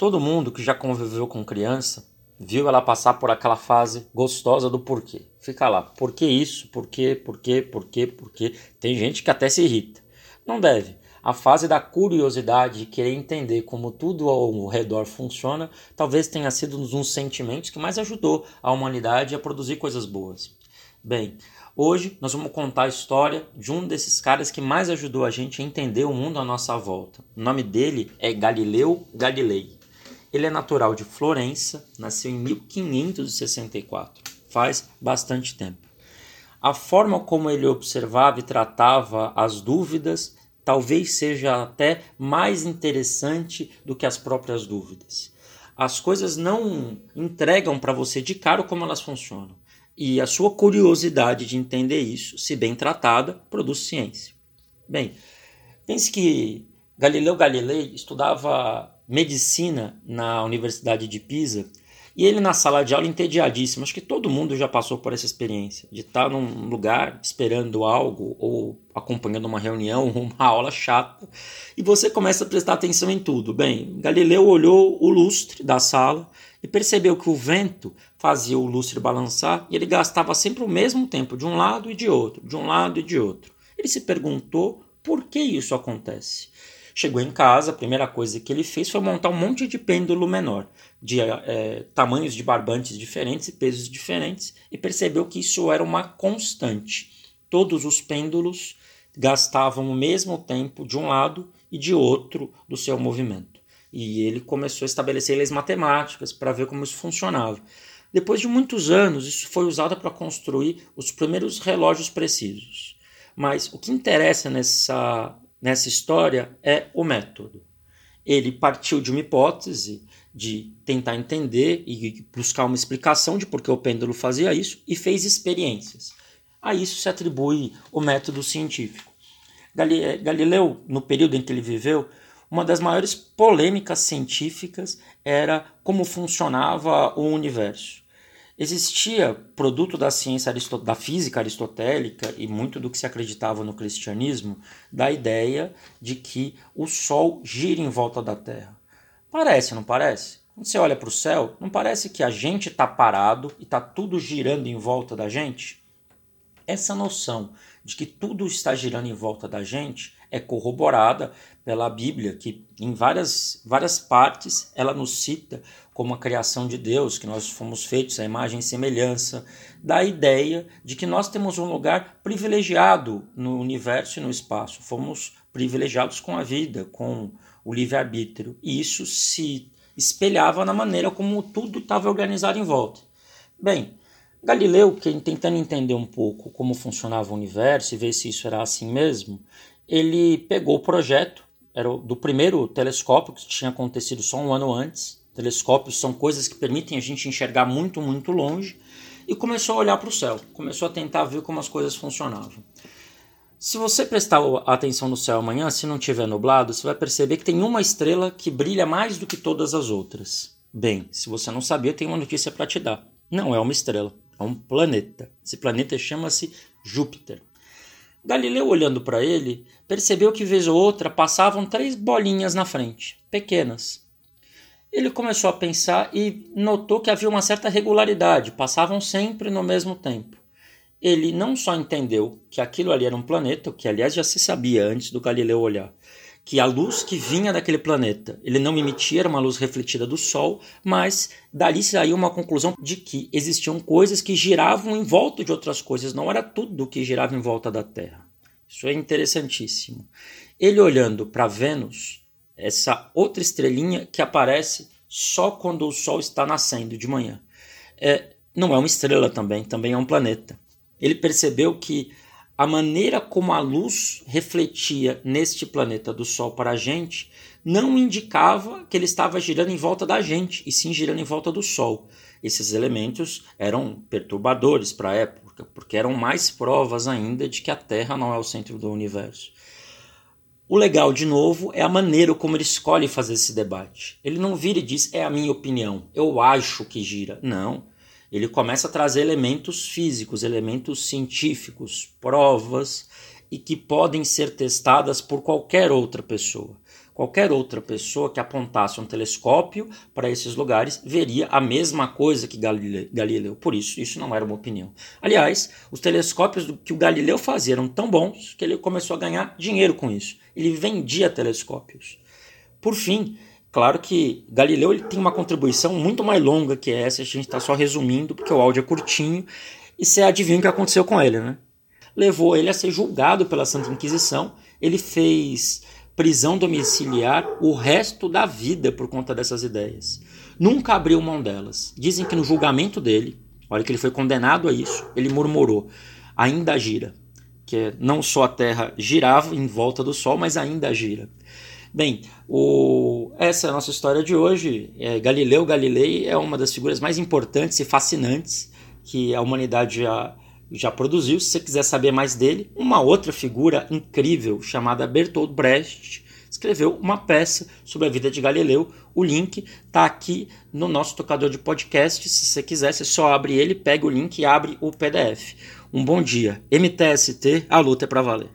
Todo mundo que já conviveu com criança viu ela passar por aquela fase gostosa do porquê. Fica lá, por que isso? Por quê? Por quê? Por quê? Por quê? Tem gente que até se irrita. Não deve. A fase da curiosidade de querer entender como tudo ao redor funciona, talvez tenha sido um dos sentimentos que mais ajudou a humanidade a produzir coisas boas. Bem, hoje nós vamos contar a história de um desses caras que mais ajudou a gente a entender o mundo à nossa volta. O nome dele é Galileu Galilei. Ele é natural de Florença, nasceu em 1564, faz bastante tempo. A forma como ele observava e tratava as dúvidas talvez seja até mais interessante do que as próprias dúvidas. As coisas não entregam para você de cara como elas funcionam. E a sua curiosidade de entender isso, se bem tratada, produz ciência. Bem, pense que Galileu Galilei estudava medicina na Universidade de Pisa e ele na sala de aula entediadíssimo. Acho que todo mundo já passou por essa experiência de estar num lugar esperando algo ou acompanhando uma reunião uma aula chata e você começa a prestar atenção em tudo. Bem, Galileu olhou o lustre da sala e percebeu que o vento fazia o lustre balançar e ele gastava sempre o mesmo tempo de um lado e de outro, de um lado e de outro. Ele se perguntou por que isso acontece. Chegou em casa, a primeira coisa que ele fez foi montar um monte de pêndulo menor, de é, tamanhos de barbantes diferentes e pesos diferentes, e percebeu que isso era uma constante. Todos os pêndulos gastavam o mesmo tempo de um lado e de outro do seu movimento. E ele começou a estabelecer leis matemáticas para ver como isso funcionava. Depois de muitos anos, isso foi usado para construir os primeiros relógios precisos. Mas o que interessa nessa nessa história é o método. Ele partiu de uma hipótese de tentar entender e buscar uma explicação de por que o pêndulo fazia isso e fez experiências. A isso se atribui o método científico. Galileu, no período em que ele viveu, uma das maiores polêmicas científicas era como funcionava o universo. Existia produto da ciência da física aristotélica e muito do que se acreditava no cristianismo da ideia de que o Sol gira em volta da Terra. Parece, não parece? Quando você olha para o céu, não parece que a gente está parado e está tudo girando em volta da gente? Essa noção de que tudo está girando em volta da gente é corroborada pela Bíblia, que em várias, várias partes ela nos cita como a criação de Deus, que nós fomos feitos à imagem e semelhança, da ideia de que nós temos um lugar privilegiado no universo e no espaço. Fomos privilegiados com a vida, com o livre-arbítrio. E isso se espelhava na maneira como tudo estava organizado em volta. Bem, Galileu, tentando entender um pouco como funcionava o universo e ver se isso era assim mesmo, ele pegou o projeto era do primeiro telescópio que tinha acontecido só um ano antes. Telescópios são coisas que permitem a gente enxergar muito, muito longe e começou a olhar para o céu, começou a tentar ver como as coisas funcionavam. Se você prestar atenção no céu amanhã, se não tiver nublado, você vai perceber que tem uma estrela que brilha mais do que todas as outras. Bem, se você não sabia, tem uma notícia para te dar. Não é uma estrela, é um planeta. Esse planeta chama-se Júpiter. Galileu, olhando para ele, percebeu que vez ou outra passavam três bolinhas na frente, pequenas. Ele começou a pensar e notou que havia uma certa regularidade, passavam sempre no mesmo tempo. Ele não só entendeu que aquilo ali era um planeta, o que aliás já se sabia antes do Galileu olhar, que a luz que vinha daquele planeta, ele não emitia, era uma luz refletida do Sol, mas dali saiu uma conclusão de que existiam coisas que giravam em volta de outras coisas, não era tudo que girava em volta da Terra. Isso é interessantíssimo. Ele olhando para Vênus, essa outra estrelinha que aparece só quando o Sol está nascendo de manhã. É, não é uma estrela também, também é um planeta. Ele percebeu que a maneira como a luz refletia neste planeta do Sol para a gente não indicava que ele estava girando em volta da gente, e sim girando em volta do Sol. Esses elementos eram perturbadores para a época, porque eram mais provas ainda de que a Terra não é o centro do universo. O legal, de novo, é a maneira como ele escolhe fazer esse debate. Ele não vira e diz, é a minha opinião, eu acho que gira. Não ele começa a trazer elementos físicos, elementos científicos, provas e que podem ser testadas por qualquer outra pessoa. Qualquer outra pessoa que apontasse um telescópio para esses lugares veria a mesma coisa que Galileu. Por isso, isso não era uma opinião. Aliás, os telescópios que o Galileu fazia eram tão bons que ele começou a ganhar dinheiro com isso. Ele vendia telescópios. Por fim, claro que Galileu ele tem uma contribuição muito mais longa que essa, a gente está só resumindo porque o áudio é curtinho e você adivinha o que aconteceu com ele, né? Levou ele a ser julgado pela Santa Inquisição. Ele fez prisão domiciliar o resto da vida por conta dessas ideias. Nunca abriu mão delas. Dizem que no julgamento dele, olha que ele foi condenado a isso, ele murmurou: ainda gira. Que é, não só a Terra girava em volta do Sol, mas ainda gira. Bem, o... essa é a nossa história de hoje. É, Galileu Galilei é uma das figuras mais importantes e fascinantes que a humanidade já já produziu. Se você quiser saber mais dele, uma outra figura incrível chamada Bertolt Brecht escreveu uma peça sobre a vida de Galileu. O link está aqui no nosso tocador de podcast. Se você quiser, você só abre ele, pega o link e abre o PDF. Um bom dia. MTST, a luta é para valer.